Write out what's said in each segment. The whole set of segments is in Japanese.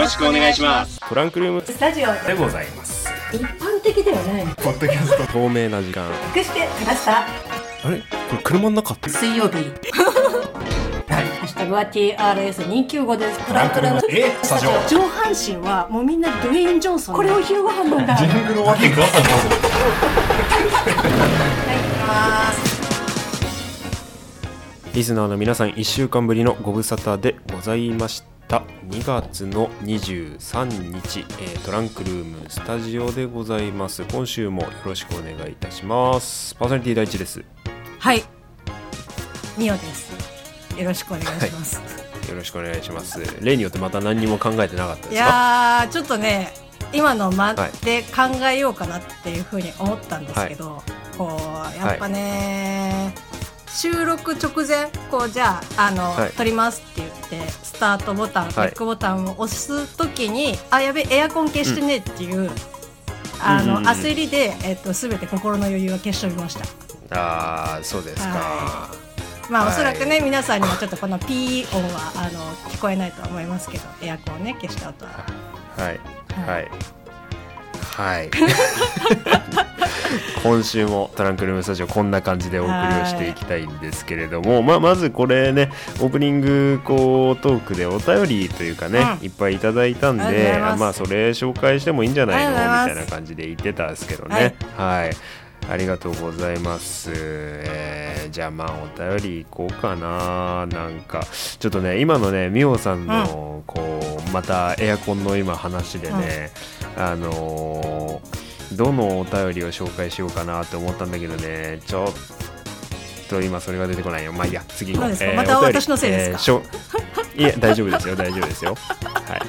ろしくお願いします。トランクルーム。スタジオでございます。一般的ではないの。ポッドキャスト。透明な時間。隠してきました。あれ？これ車の中って？水曜日。はい。ハッシュタグは TRS295 です。トランクルーム。え？スタジオ。上半身はもうみんなドゥエイン・ジョンソンこれを昼ご飯なんだ。はいングルわけください。リスナーの皆さん1週間ぶりのご無沙汰でございました2月の23日、えートランクルームスタジオでございます。今週もよろしくお願いいたします。パーソナリティ第一です。よはい。ミオです。よろしくお願いします、ろしくお願いします。例によってまた何にも考えてなかったいですか？やーちょっとね今の間はい。で考えようかなっていうふうに思ったんですけど、こうやっぱね、収録直前こうじゃああの、はい。撮りますって言ってスタートボタン、はい。バックボタンを押すときにあやべエアコン消してねっていう、あの、うんうんうん。焦りで、えっと、全て心の余裕を消しておりました。ああそうですか、はまあ、はい。おそらくね皆さんにもちょっとこのピー音はあの聞こえないとは思いますけどエアコンをね消した後は。はい。ははい。はい 今週もトランクルームスタジオこんな感じでお送りをしていきたいんですけれども、まあ、まずこれねオープニングこうトークでお便りというかね、うん。いっぱいいただいたんでまあそれ紹介してもいいんじゃないの？みたいな感じで言ってたんですけどね。はい、ありがとうございます、えーじゃあまあお便りいこうかな。なんかちょっとね今のねみおさんのこうまたエアコンの今話でね、あのーどのお便りを紹介しようかなって思ったんだけどね。ちょっと今それが出てこないよ。まあいいや。次の何ですか。また私のせいですか？えーしょ いえ大丈夫ですよ。大丈夫ですよ。はい。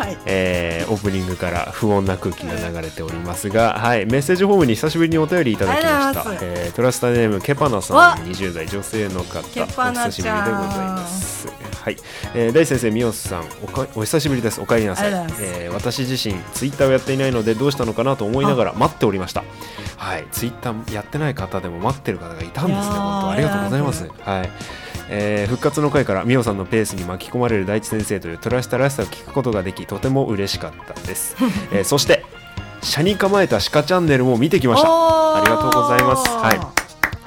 はい。えーオープニングから不穏な空気が流れておりますが、はい、メッセージフォームに久しぶりにお便りいただきました。えートラスターネームケパナさわん20代女性の方お久しぶりでございますはい、えー大先生、みおさんおかお久しぶりです。お帰りなさい。いえー私自身ツイッターをやっていないのでどうしたのかなと思いながら待っておりました。はい、ツイッターやってない方でも待ってる方がいたんですね。本当ありがとうございます。はい。えー復活の回からみおさんのペースに巻き込まれる大地先生というトラスタらしさを聞くことができとても嬉しかったです、えーそして車に構えた鹿チャンネルも見てきました。ありがとうございます。はい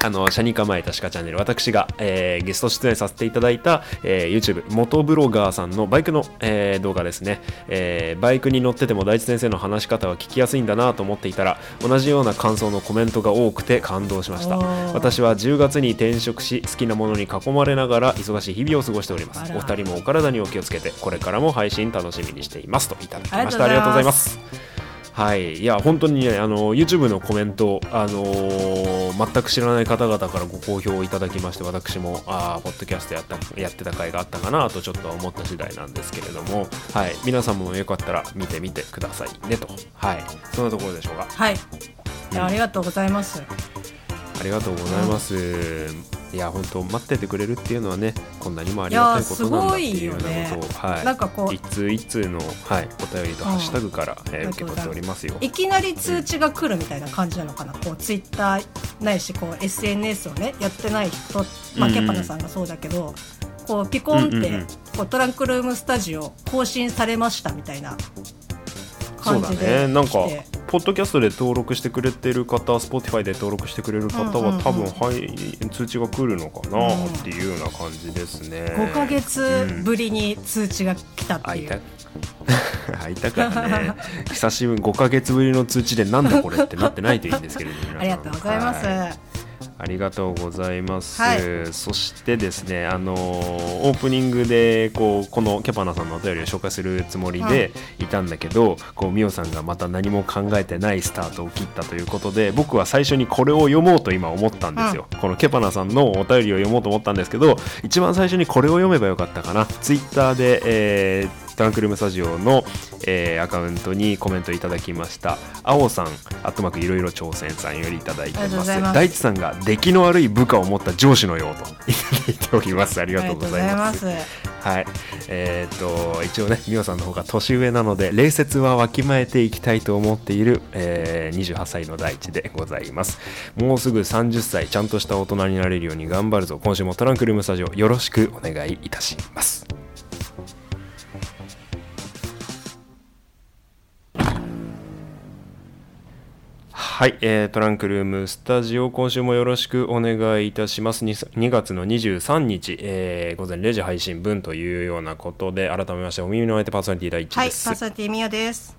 あの、車に構えた鹿チャンネル、私が、えーゲスト出演させていただいた、えー YouTube、元ブロガーさんのバイクの、えー動画ですね、えーバイクに乗ってても大地先生の話し方は聞きやすいんだなと思っていたら、同じような感想のコメントが多くて感動しました。私は10月に転職し、好きなものに囲まれながら忙しい日々を過ごしております。お二人もお体にお気をつけて、これからも配信楽しみにしています。といただきました。あありりがとうございます。はい、いや本当にねあの YouTube のコメント、あのー全く知らない方々からご好評いただきまして私もあーポッドキャストやったやってた回があったかなとちょっと思った次第なんですけれども、はい、皆さんもよかったら見てみてくださいねと、はい、そんなところでしょうか？はい。いやありがとうございます。ありがとうございます、いや本当待っててくれるっていうのはねこんなにもありがたいことなんだっていうようなことを、はい、なんかこう一通一通の、はい、お便りとハッシュタグから、えー受け取っておりますよ。いきなり通知が来るみたいな感じなのかな？こうツイッターないしこう SNS をねやってない人、まあ、うん。うんケパナさんがそうだけど、こうピコンって、うんうんうん。こうトランクルームスタジオ更新されましたみたいなそうだ感じでね。なんかポッドキャストで登録してくれてる方 Spotify で登録してくれる方は多分、はい、通知が来るのかなっていうような感じですね、5ヶ月ぶりに通知が来たって会いう、会いた からね。久しぶり5ヶ月ぶりの通知でなんだこれってなってないといいんですけれどもありがとうございます、はいありがとうございます、はい。そしてですねあのーオープニングでこうこのキャパナさんのお便りを紹介するつもりでい。たんだけど、こうミオさんがまた何も考えてないスタートを切ったということで僕は最初にこれを読もうと今思ったんですよ、このケパナさんのお便りを読もうと思ったんですけど一番最初にこれを読めばよかったかな。ツイッターで、えートランクルームスタジオの、えーアカウントにコメントいただきました。青さんあとまくいろいろ挑戦さんよりいただいてます。ございます。大地さんが出来の悪い部下を持った上司のようと。いただいております。ありがとうございます。はい。えーっと一応ね美桜さんの方が年上なので礼節はわきまえていきたいと思っている、えー28歳の大地でございます。もうすぐ30歳ちゃんとした大人になれるように頑張るぞ。今週もトランクルームスタジオよろしくお願いいたしますはい、えートランクルームスタジオ今週もよろしくお願いいたします。2, 2月の23日、えー午前0時配信分というようなことで改めましてお耳の相手パーソナリティ第一はい、です、パーソナリティみよです。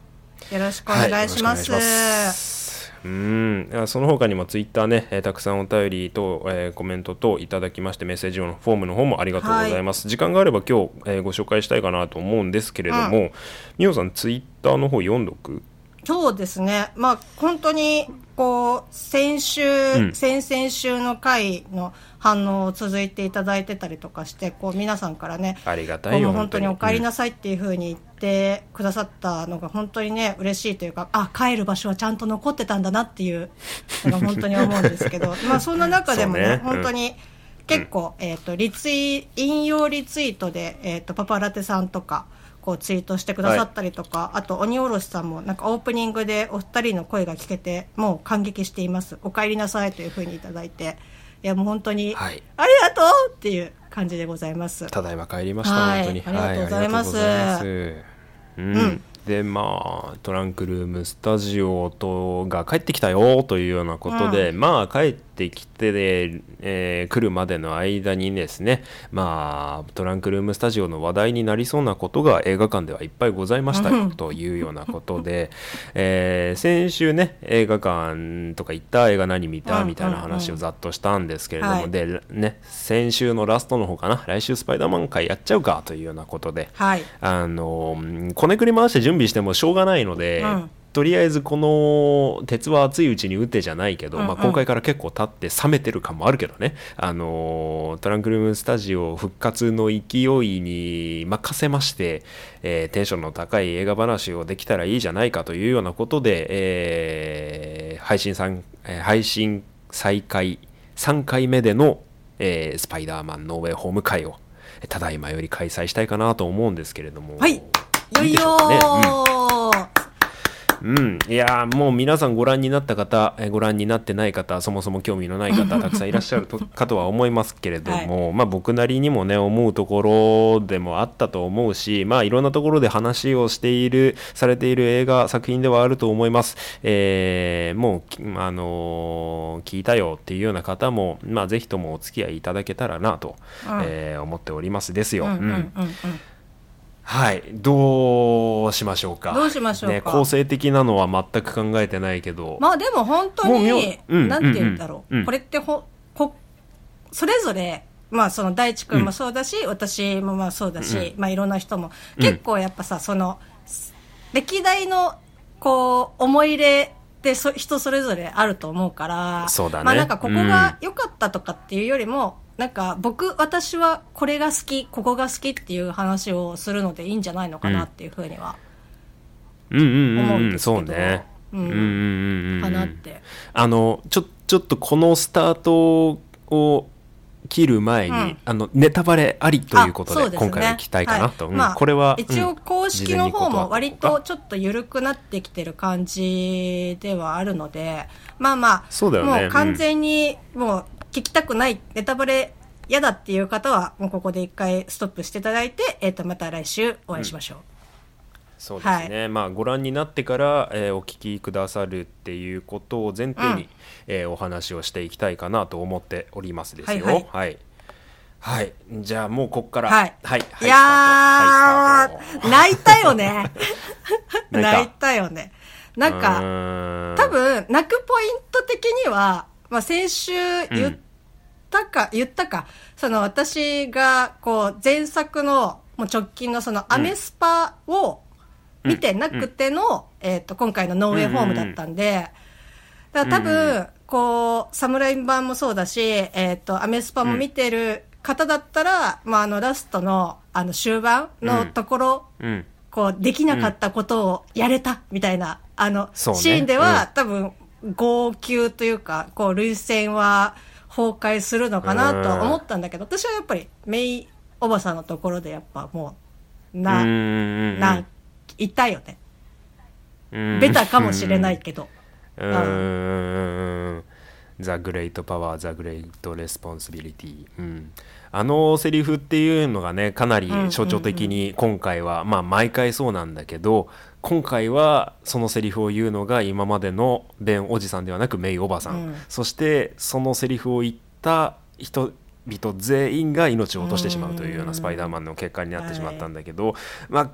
よろしくお願いします。はいうん。いやその他にもツイッターね、えーたくさんお便りと、えーコメント等いただきましてメッセージ用のフォームの方もありがとうございます、時間があれば今日、えーご紹介したいかなと思うんですけれども、みおさん。ツイッターの方読んどく？そうですね。まあ、本当に、こう、先週、うん。先々週の回の反応を続いていただいてたりとかして、こう、皆さんからね、ありがたこいうよ本当にお帰りうんなさいっていうふうに言ってくださったのが本当にね、嬉しいというか、あ、帰る場所はちゃんと残ってたんだなっていうのが本当に思うんですけど、まあそんな中でもね、ね。本当に結構、えっ、と、リツイ、引用リツイートで、えっ、と、パパラテさんとか、こうツイートしてくださったりとか、あと鬼おろしさんもなんかオープニングでお二人の声が聞けてもう感激しています。お帰りなさいというふうにいただいていやもう本当に、はい。ありがとうっていう感じでございます。ただいま帰りました、はい。本当に。ありがとうございます。ます。うん、うん。でまあトランクルームスタジオとが帰ってきたよというようなことで、まあ帰ってきてで、えー来るまでの間にですねまあトランクルームスタジオの話題になりそうなことが映画館ではいっぱいございましたよというようなことで、えー先週ね映画館とか行った映画何見たうんみたいな話をざっとしたんですけれども、はい。でね先週のラストの方かな来週スパイダーマン会やっちゃうかというようなことではい。あのうんこねくり回して準備してもしょうがないので、うんとりあえずこの鉄は熱いうちに打てじゃないけど、うんうん。まあ、公開から結構経って冷めてる感もあるけどね、あのトランクルームスタジオ復活の勢いに任せまして、えーテンションの高い映画話をできたらいいじゃないかというようなことで、えー配信さん、えー配信再開3回目での、えースパイダーマンノーウェイホーム会をえーただいまより開催したいかなと思うんですけれども。はい。いよいよううん、いやーもう皆さんご覧になった方、えーご覧になってない方、そもそも興味のない方、たくさんいらっしゃるとかとは思いますけれども、まあ僕なりにもね、思うところでもあったと思うし、まあいろんなところで話をしている、されている映画、作品ではあると思います。えーもうき、あのー聞いたよっていうような方も、まあぜひともお付き合いいただけたらなと、うん。えー思っておりますですよ。うんうんうん。うんはい、どうしましょうか。どうしましょうか。ね、構成的なのは全く考えてないけど。まあでも本当もうみょに、うんなんて言うんだろう、うんうんこれってほこそれぞれまあその大地君もそうだし、私もまあそうだし、まあいろんな人もうん。結構やっぱさその歴代のこう思い入れってそ人それぞれあると思うからそうだね。まあなんかここが良かったとかっていうよりも、なんか僕私はこれが好きここが好きっていう話をするのでいいんじゃないのかなっていうふうには、うんうん思ううん、うんんですけど。そうね。ううん。んうんうんうん。かなって。あの、ちょ、ちょっとこのスタートを切る前に、うん。あの、ネタバレありということで、ね。今回は聞きたいかなと。うん。はい。まあこれは、一応うん。公式の方も割とちょっと緩くなってきてる感じではあるので、まあまあ、そうだよね。もう完全にもう聞きたくない、ネタバレ嫌だっていう方は、もうここで一回ストップしていただいて、えっ、と、また来週お会いしましょう。そうですね、まあご覧になってから、えーお聞きくださるっていうことを前提に、うん。えーお話をしていきたいかなと思っておりますですよ。ははい。い、はい。はい。じゃあもうこっから、はい。はい、いやー、泣いたよね。泣いた。よね。なんか、か多分、泣くポイント的には、まあ、先週言ったか、言ったか、その私が、こう、前作の、もう直近のそのアメスパを見てなくての、えっ、と、今回のノーウェイホームだったんで、だから多分、こう、サムライ版もそうだし、えっ、と、アメスパも見てる方だったら、まあ、あの、ラストの、あの、終盤のところ、うん。こう、できなかったことをやれた、みたいな、あの、シーンでは、うん。多分、号泣というか、こう、涙腺は崩壊するのかなとは思ったんだけど、私はやっぱり、メイおばさんのところでやっぱもう、な、うんな、いたよね。うん。ベタかもしれないけど。うーん。The Great Power, The Great Responsibility、うん、あのセリフっていうのがねかなり象徴的に今回は、まあ毎回そうなんだけど今回はそのセリフを言うのが今までのベンおじさんではなくメイおばさん、うん。そしてそのセリフを言った人々全員が命を落としてしまうというようなスパイダーマンの結果になってしまったんだけど、まあ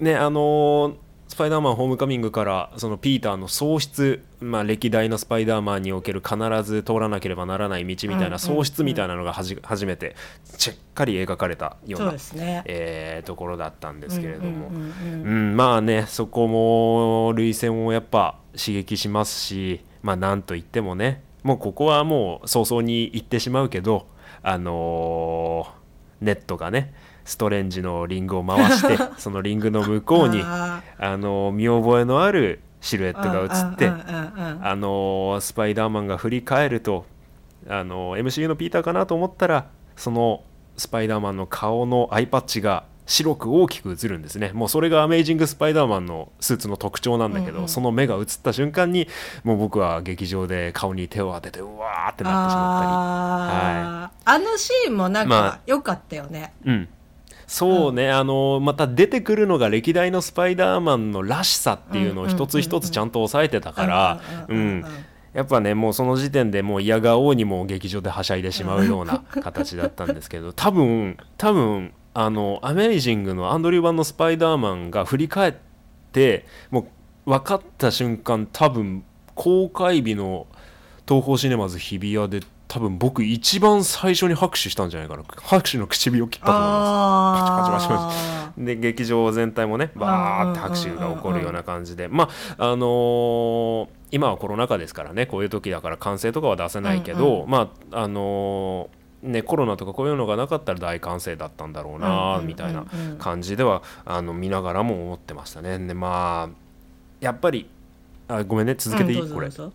ねあのースパイダーマンホームカミングからそのピーターの喪失、まあ、歴代のスパイダーマンにおける必ず通らなければならない道みたいな喪失みたいなのがはじ初めてしっかり描かれたようなね。えーところだったんですけれども、まあねそこも涙腺をやっぱ刺激しますしまあなんといってもねもうここはもう早々に言ってしまうけどあのーネットがねストレンジのリングを回して そのリングの向こうにああのー見覚えのあるシルエットが映ってあのースパイダーマンが振り返るとあのー MCU のピーターかなと思ったらそのスパイダーマンの顔のアイパッチが白く大きく映るんですね。もうそれがアメイジング・スパイダーマンのスーツの特徴なんだけど、うんうん。その目が映った瞬間にもう僕は劇場で顔に手を当ててうわーってなってしまったり。あー。あのシーンもなんまか良かったよね。うん、そうね、あのまた出てくるのが歴代のスパイダーマンのらしさっていうのを一つ一つちゃんと抑えてたからうんうんうんうんうん。やっぱねもうその時点でもう嫌顔にも劇場ではしゃいでしまうような形だったんですけど 多分多分あのアメイジングのアンドリュー版のスパイダーマンが振り返ってもう分かった瞬間多分公開日の東宝シネマズ日比谷で多分僕一番最初に拍手したんじゃないかな。拍手の唇を切ったと思います。で劇場全体もねバーって拍手が起こるような感じで。まああのー今はコロナ禍ですからねこういう時だから歓声とかは出せないけど、うまああのーねコロナとかこういうのがなかったら大歓声だったんだろうなうんみたいなうん。うん感じではあの見ながらも思ってましたね。でまあやっぱりあごめんね続けていい、これうんどうぞど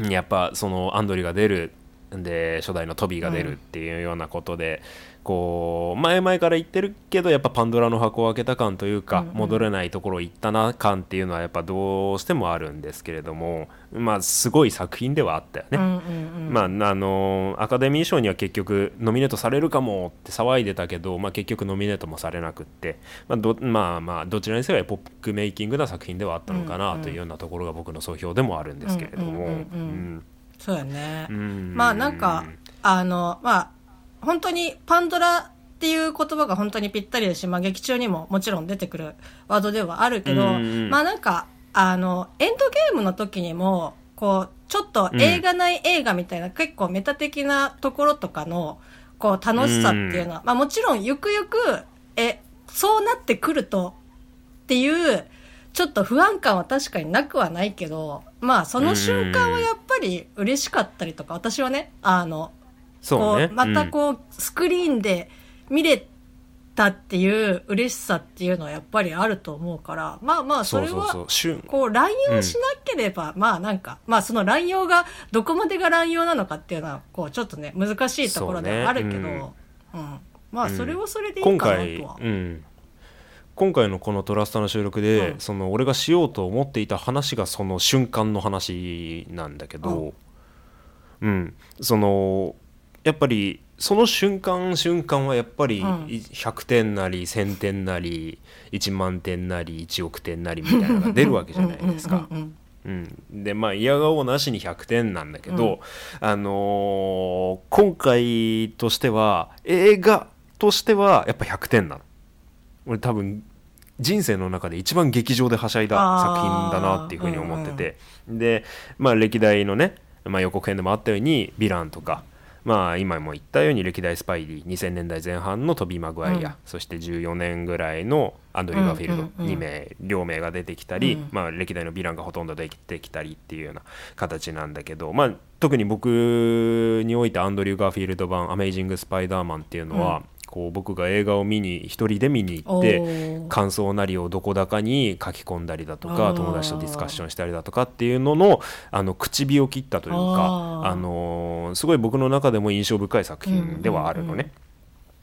うぞ。やっぱそのアンドリが出るで初代のトビーが出るっていうようなことで、こう前々から言ってるけどやっぱパンドラの箱を開けた感というか、うんうん戻れないところ行ったな感っていうのはやっぱどうしてもあるんですけれどもまあすごい作品ではあったよね。うんうんうんまあ、あのアカデミー賞には結局ノミネートされるかもって騒いでたけど、まあ、結局ノミネートもされなくって、まあどまあ、まあどちらにせよエポックメイキングな作品ではあったのかうんうんなというようなところが僕の総評でもあるんですけれども。うんうんうんうんうんそうやね。うん。まあなんか、あの、まあ、本当にパンドラっていう言葉が本当にぴったりだし、まあ劇中にももちろん出てくるワードではあるけど、うんまあなんか、あの、エンドゲームの時にも、こう、ちょっと映画内映画みたいな、結構メタ的なところとかの、こう楽しさっていうのは、まあもちろんゆくゆく、え、そうなってくるとっていう、ちょっと不安感は確かになくはないけど、まあその瞬間はやっぱり嬉しかったりとか、私はね、あの、そうね。こう、またこう、スクリーンで見れたっていう嬉しさっていうのはやっぱりあると思うから、まあまあそれは、こう乱用しなければ、まあなんか、まあその乱用が、どこまでが乱用なのかっていうのは、こうちょっとね、難しいところではあるけど、そううねん。まあそれはそれでいい今かな回、とは。うん、今回のこの「トラスタ」の収録で、うんその俺がしようと思っていた話がその瞬間の話なんだけど、うん。そのやっぱりその瞬間瞬間はやっぱりうん100点なり1000点なり1万点なり1億点なりみたいなのが出るわけじゃないですか。うんうんうんうん、でまあ嫌顔なしに100点なんだけど、あのー今回としては映画としてはやっぱ100点なの俺多分人生の中で一番劇場ではしゃいだ作品だなっていうふうに思ってて、でまあ歴代のね、まあ、予告編でもあったようにヴィランとかまあ今も言ったように歴代スパイディ2000年代前半のトビー・マグワイア、うん。そして14年ぐらいのアンドリュー・ガーフィールドうんうんうん2名両名が出てきたり、うん。まあ、歴代のヴィランがほとんど出てきたりっていうような形なんだけど、まあ、特に僕においてアンドリュー・ガーフィールド版「アメイジング・スパイダーマン」っていうのは、うんこう僕が映画を見に一人で見に行ってー。感想なりをどこだかに書き込んだりだとか友達とディスカッションしたりだとかっていうののあの口火を切ったというかあのーすごい僕の中でも印象深い作品ではあるのね。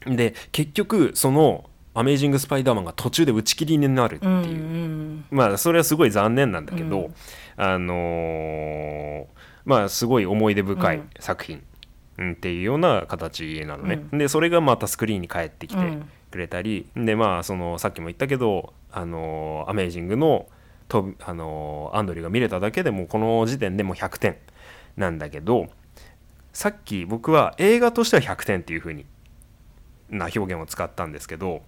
で結局その「アメイジング・スパイダーマン」が途中で打ち切りになるっていう。うんうんまあそれはすごい残念なんだけど、うん。あのーまあすごい思い出深いうん。作品、うんっていうような形なのね、うでそれがまたスクリーンに帰ってきてうん。くれたり、でまあそのさっきも言ったけどあのアメージングのとあのアンドリューが見れただけでもこの時点でもう100点なんだけどさっき僕は映画としては100点っていう風にな表現を使ったんですけど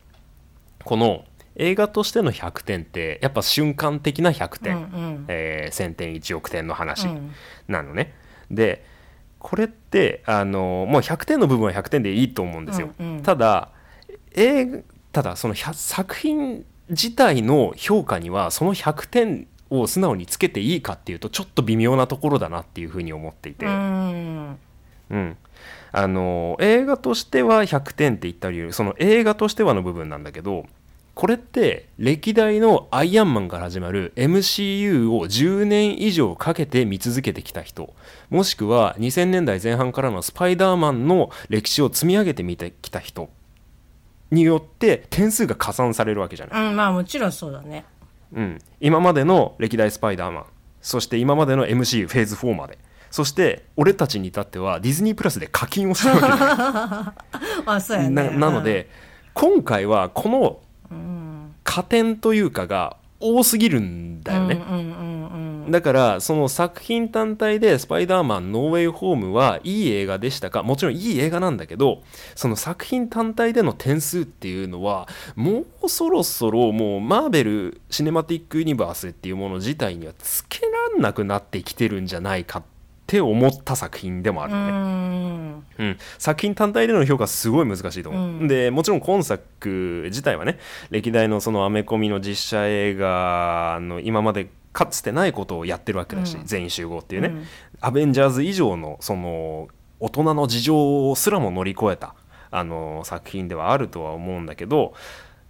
この映画としての100点ってやっぱ瞬間的な100点、うんうん。えー1000点1億点の話うん。なのね。でこれってあのもう100点の部分は100点でいいと思うんですよ。うんうんただ映画ただその100作品自体の評価にはその100点を素直につけていいかっていうとちょっと微妙なところだなっていうふうに思っていて。うんうん、あの映画としては100点って言った理由その映画としてはの部分なんだけどこれって歴代のアイアンマンから始まる MCU を10年以上かけて見続けてきた人。もしくは2000年代前半からのスパイダーマンの歴史を積み上げてみてきた人。によって点数が加算されるわけじゃない。うんまあもちろんそうだね。うん、今までの歴代スパイダーマン。そして今までの MC フェーズ4まで。そして俺たちに至ってはディズニープラスで課金をしてるわけじゃ あそうやないね。ななので、今回はこのうん加点というかが多すぎるんだよね、だからその作品単体で「スパイダーマンノーウェイホーム」はいい映画でしたか？もちろんいい映画なんだけどその作品単体での点数っていうのはもうそろそろもうマーベル・シネマティック・ユニバースっていうもの自体にはつけらんなくなってきてるんじゃないかって思った作品でもあるうのね。ん。うん、作品単体での評価はすごい難しいと思う、うん。でもちろん今作自体はね歴代のそのアメコミの実写映画の今までかつてないことをやってるわけだし、うん。全員集合っていうね、うん。アベンジャーズ以上のその大人の事情すらも乗り越えたあの作品ではあるとは思うんだけど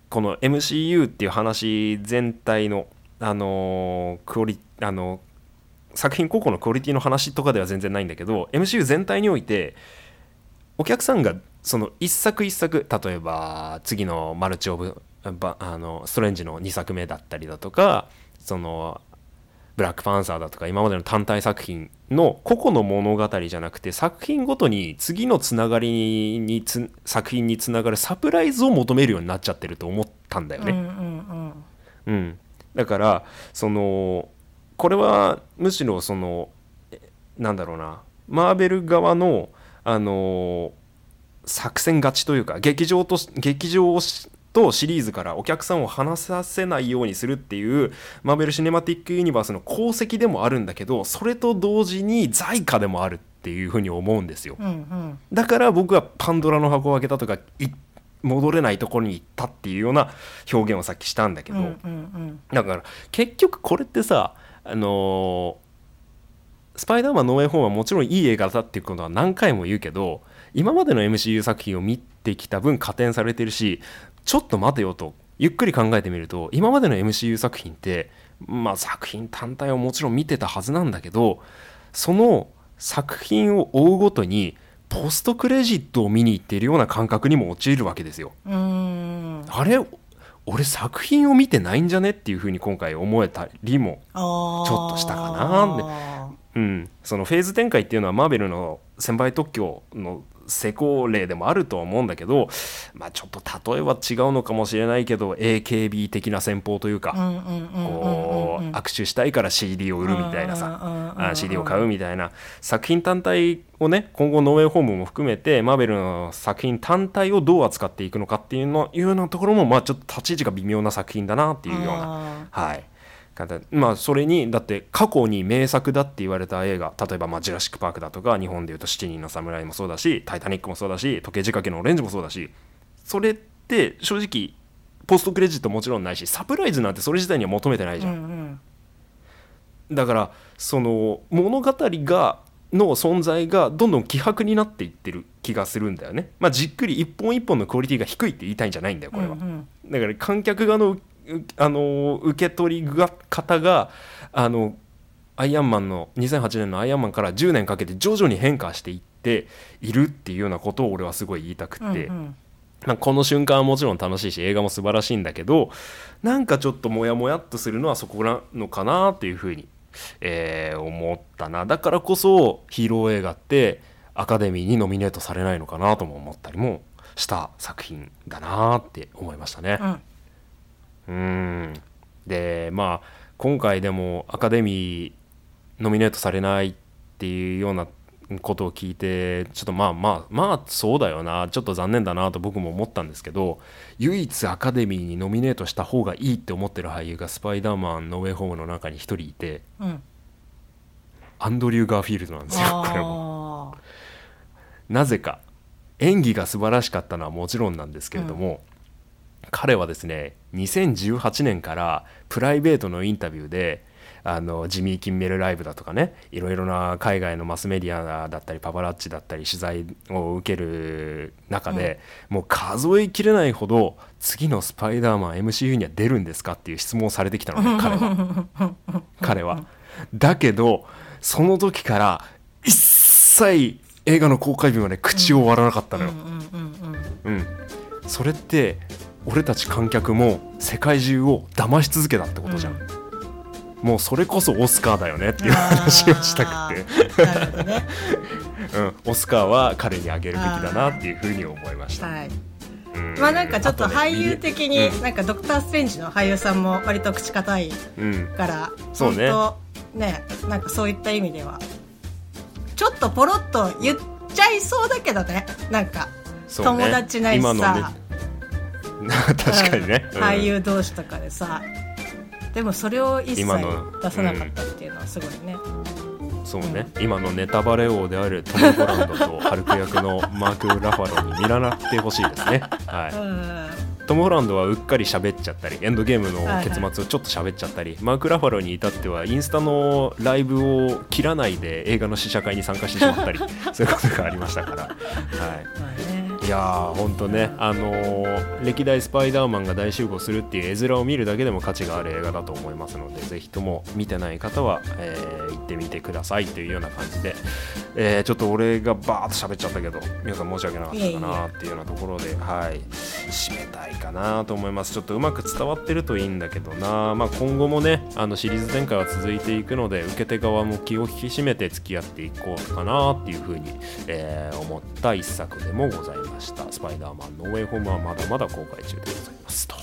この MCU っていう話全体のあのクオリあの作品個々のクオリティの話とかでは全然ないんだけど MCU 全体においてお客さんがその一作一作例えば次のマルチ・オブばあのストレンジの2作目だったりだとかそのブラックパンサーだとか今までの単体作品の個々の物語じゃなくて作品ごとに次のつながりにつ作品につながるサプライズを求めるようになっちゃってると思ったんだよね。うんうんうん、だからそのこれはむしろそのえなんだろうなマーベル側のあの作戦勝ちというか劇場と劇場とシリーズからお客さんを離させないようにするっていうマーベル・シネマティック・ユニバースの功績でもあるんだけどそれと同時に財貨でもあるっていうふうに思うんですよ。うんうん。だから僕はパンドラの箱を開けたとかい戻れないところに行ったっていうような表現をさっきしたんだけど、うんうん。だから結局これってさあのースパイダーマンノーウェイホームはもちろんいい映画だっていうことは何回も言うけど今までの MCU 作品を見てきた分加点されてるしちょっと待てよとゆっくり考えてみると今までの MCU 作品ってまあ作品単体をもちろん見てたはずなんだけどその作品を追うごとにポストクレジットを見に行っているような感覚にも陥るわけですよ。あれ俺作品を見てないんじゃねっていうふうに今回思えたりも、ちょっとしたかなうん、そのフェーズ展開っていうのはマーベルの先輩特許の成功例でもあるとは思うんだけど、まあ、ちょっと例えは違うのかもしれないけど AKB 的な戦法というか、握手したいから CD を売るみたいなさ CD を買うみたいな。作品単体をね今後ノーウェイホームも含めてマーベルの作品単体をどう扱っていくのかっていうのいうようなところもまあちょっと立ち位置が微妙な作品だなっていうような。はい。方まあそれにだって過去に名作だって言われた映画例えばまあジュラシック・パークだとか日本でいうと「七人の侍」もそうだし「タイタニック」もそうだし「時計仕掛けのオレンジ」もそうだしそれって正直ポストクレジットもちろんないしサプライズなんてそれ自体には求めてないじゃんうんうんだからその物語がの存在がどんどん希薄になっていってる気がするんだよね。まあ、じっくり一本一本のクオリティが低いって言いたいんじゃないんだよこれは。うんうんだから観客側のうあの受け取りが方があのアイアンマンの2008年のアイアンマンから10年かけて徐々に変化していっているっていうようなことを俺はすごい言いたくって、うんうん。まあこの瞬間はもちろん楽しいし映画も素晴らしいんだけどなんかちょっとモヤモヤっとするのはそこなのかなっていうふうにえー思ったな。だからこそヒーロー映画ってアカデミーにノミネートされないのかなとも思ったりもした作品だなって思いましたね。うんうん。でまあ今回でもアカデミーノミネートされないっていうようなことを聞いてちょっとまあまあまあそうだよな。ちょっと残念だなと僕も思ったんですけど唯一アカデミーにノミネートした方がいいって思ってる俳優が「スパイダーマンノーウェイホーム」の中に一人いてうん。アンドリュー・ガーフィールドなんですよこれも。あなぜか。演技が素晴らしかったのはもちろんなんですけれども、彼はですね2018年からプライベートのインタビューであのジミー・キンメルライブだとかねいろいろな海外のマスメディアだったりパパラッチだったり取材を受ける中で、もう数えきれないほど次のスパイダーマン MCU には出るんですかっていう質問をされてきたのね彼は。彼は。だけどその時から一切映画の公開日まで口を割らなかったのよ。うんうんうんうんうん、それって俺たち観客も世界中を騙し続けたってことじゃん、もうそれこそオスカーだよねっていう話をしたくて、ね。うん、オスカーは彼にあげるべきだなっていうふうに思いました、はい。うん。まあなんかちょっと俳優的にうん。なんかドクター・ストレンジの俳優さんも割と口堅いうん。からそうね。ねなんかそういった意味では。ちょっとポロッと言っちゃいそうだけどねなんか友達ないし今のねさ 確かにね、うん。俳優同士とかでさでもそれを一切今の出さなかったっていうのはすごいね、うん。そうね。今のネタバレ王であるトム・ホランドとハルク役のマーク・ラファローに見習ってほしいですね、はい、うん。トム・ホランドはうっかり喋っちゃったりエンドゲームのはいはい。結末をちょっと喋っちゃったり、マーク・ラファローに至ってはインスタのライブを切らないで映画の試写会に参加してしまったり そういうことがありましたから、はい、まあねいやーほんとね、あのー歴代スパイダーマンが大集合するっていう絵面を見るだけでも価値がある映画だと思いますのでぜひとも見てない方は、えー行ってみてくださいというような感じで、えーちょっと俺がバーッと喋っちゃったけど皆さん申し訳なかったかなっていうようなところではい。締めたいかなと思います。ちょっとうまく伝わってるといいんだけどな、まあ、今後もねあのシリーズ展開は続いていくので受け手側も気を引き締めて付き合っていこうかなっていうふうに、えー思った一作でもございました。スパイダーマンノーウェイホームはまだまだ公開中でございますと。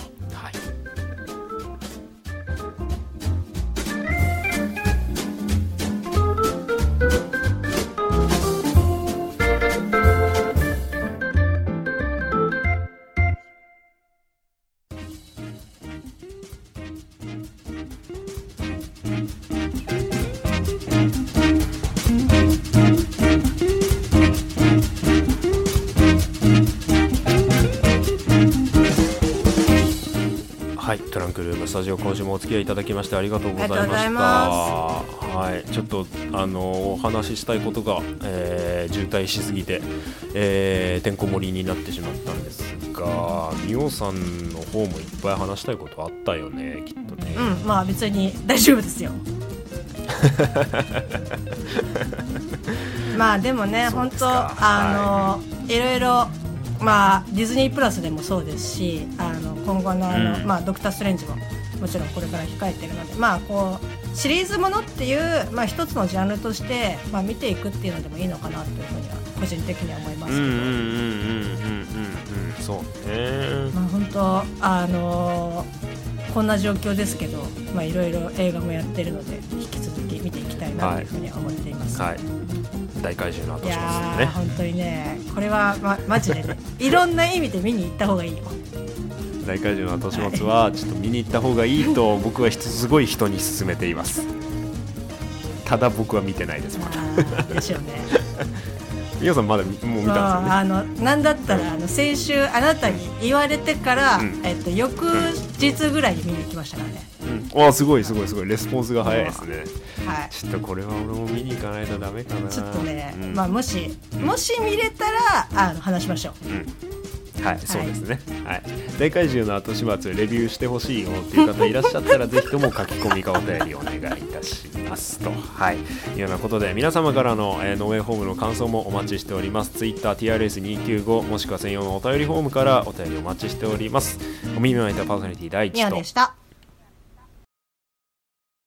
ジオ今週もお付き合いいただきましてありがとうございました。まはい、ちょっとあのお話ししたいことが、えー渋滞しすぎて、えーてんこ盛りになってしまったんですが、みおさんの方もいっぱい話したいことあったよね、きっとね。うんまあ別に大丈夫ですよ。まあでもね本当あの、い、ろいろまあディズニープラスでもそうですしあの今後のあの、うん。まあドクターストレンジももちろんこれから控えてるのでまあこうシリーズものっていう、まあ、一つのジャンルとして、まあ、見ていくっていうのでもいいのかなというふうには個人的には思いますけど、うんうんうんうんうんうんうんそうね。まあ本当あのこんな状況ですけど、まあいろいろ映画もやってるので引き続き見ていきたいなというふうには思っています。はい。大怪獣の後い、しやますよね。ー本当にねこれはまマジでねいろんな意味で見に行った方がいいよ。大怪獣の後始末はちょっと見に行った方がいいと僕はすごい人に勧めています。ただ僕は見てないですまだ。でしょうね。皆さんまだもう見たんですよね。まああのなんだったらあの先週あなたに言われてから、うんえっと翌日ぐらいに見に行きましたからね。うん、あすごいすごいすごいレスポンスが早いですねはい。ちょっとこれは俺も見に行かないとダメかなちょっとね、うんまあもしもし見れたらあの話しましょう。うんはい、そうですね。はい。大怪獣の後始末レビューしてほしいよっていう方いらっしゃったら、ぜひとも書き込みかお便りお願いいたしますと。はい。いうようなことで、皆様からの、えーノーウェイホームの感想もお待ちしております。Twitter、TRS295、もしくは専用のお便りフォームからお便りお待ちしております。お耳の開いたパーソナリティ第一とミヤで。した。